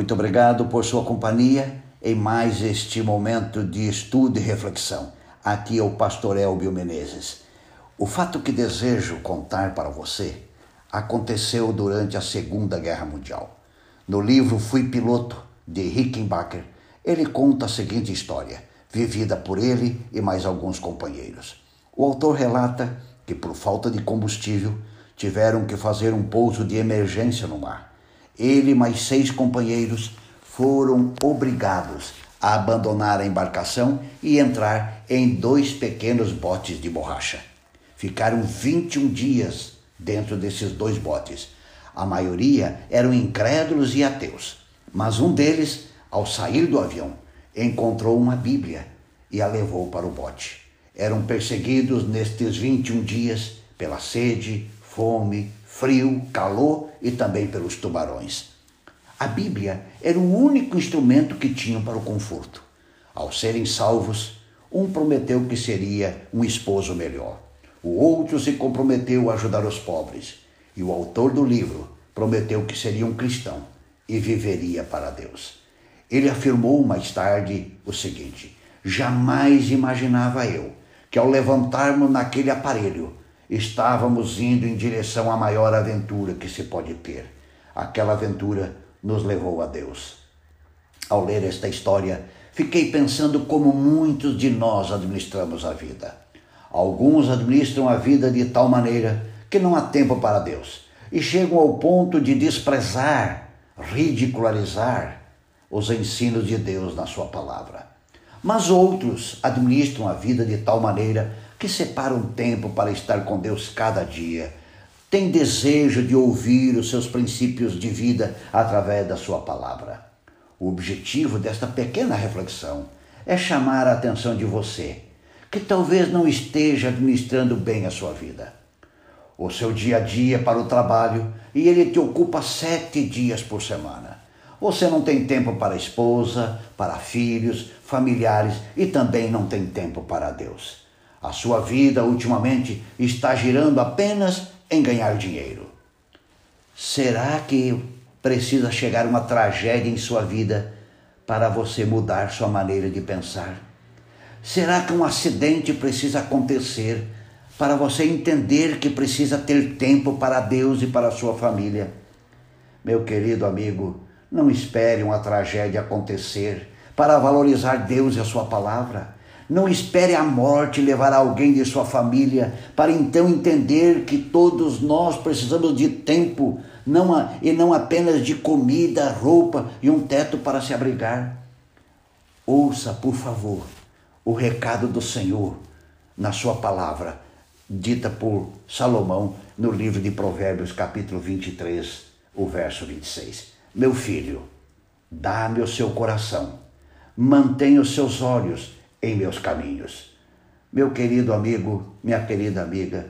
Muito obrigado por sua companhia em mais este momento de estudo e reflexão. Aqui é o pastor Elbio Menezes. O fato que desejo contar para você aconteceu durante a Segunda Guerra Mundial. No livro Fui Piloto, de Rickenbacker, ele conta a seguinte história, vivida por ele e mais alguns companheiros. O autor relata que, por falta de combustível, tiveram que fazer um pouso de emergência no mar. Ele e mais seis companheiros foram obrigados a abandonar a embarcação e entrar em dois pequenos botes de borracha. Ficaram 21 dias dentro desses dois botes. A maioria eram incrédulos e ateus, mas um deles, ao sair do avião, encontrou uma Bíblia e a levou para o bote. Eram perseguidos nestes 21 dias pela sede, fome, frio, calor e também pelos tubarões. A Bíblia era o único instrumento que tinham para o conforto. Ao serem salvos, um prometeu que seria um esposo melhor. O outro se comprometeu a ajudar os pobres. E o autor do livro prometeu que seria um cristão e viveria para Deus. Ele afirmou mais tarde o seguinte: Jamais imaginava eu que ao levantarmos naquele aparelho estávamos indo em direção à maior aventura que se pode ter. Aquela aventura nos levou a Deus. Ao ler esta história, fiquei pensando como muitos de nós administramos a vida. Alguns administram a vida de tal maneira que não há tempo para Deus e chegam ao ponto de desprezar, ridicularizar os ensinos de Deus na Sua palavra. Mas outros administram a vida de tal maneira que separam tempo para estar com Deus cada dia, têm desejo de ouvir os seus princípios de vida através da Sua palavra. O objetivo desta pequena reflexão é chamar a atenção de você, que talvez não esteja administrando bem a sua vida. O seu dia a dia para o trabalho e ele te ocupa sete dias por semana. Você não tem tempo para a esposa, para filhos, familiares e também não tem tempo para Deus. A sua vida ultimamente está girando apenas em ganhar dinheiro. Será que precisa chegar uma tragédia em sua vida para você mudar sua maneira de pensar? Será que um acidente precisa acontecer para você entender que precisa ter tempo para Deus e para sua família? Meu querido amigo, não espere uma tragédia acontecer para valorizar Deus e a sua palavra. Não espere a morte levar alguém de sua família para então entender que todos nós precisamos de tempo não a, e não apenas de comida, roupa e um teto para se abrigar. Ouça, por favor, o recado do Senhor na sua palavra, dita por Salomão no livro de Provérbios, capítulo 23, o verso 26. Meu filho, dá-me o seu coração, mantenha os seus olhos em meus caminhos. Meu querido amigo, minha querida amiga,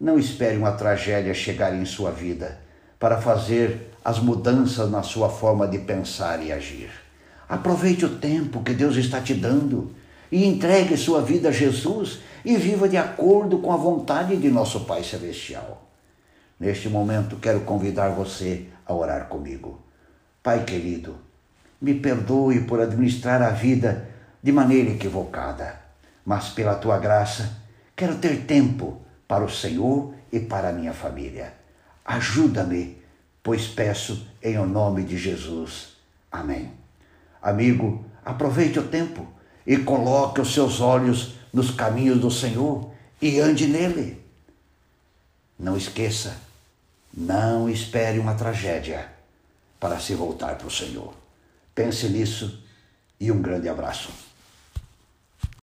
não espere uma tragédia chegar em sua vida para fazer as mudanças na sua forma de pensar e agir. Aproveite o tempo que Deus está te dando e entregue sua vida a Jesus e viva de acordo com a vontade de nosso Pai Celestial. Neste momento, quero convidar você a orar comigo. Pai querido, me perdoe por administrar a vida de maneira equivocada, mas pela tua graça quero ter tempo para o Senhor e para a minha família. Ajuda-me, pois peço em o nome de Jesus. Amém. Amigo, aproveite o tempo e coloque os seus olhos nos caminhos do Senhor e ande nele. Não esqueça, não espere uma tragédia para se voltar para o Senhor. Pense nisso e um grande abraço.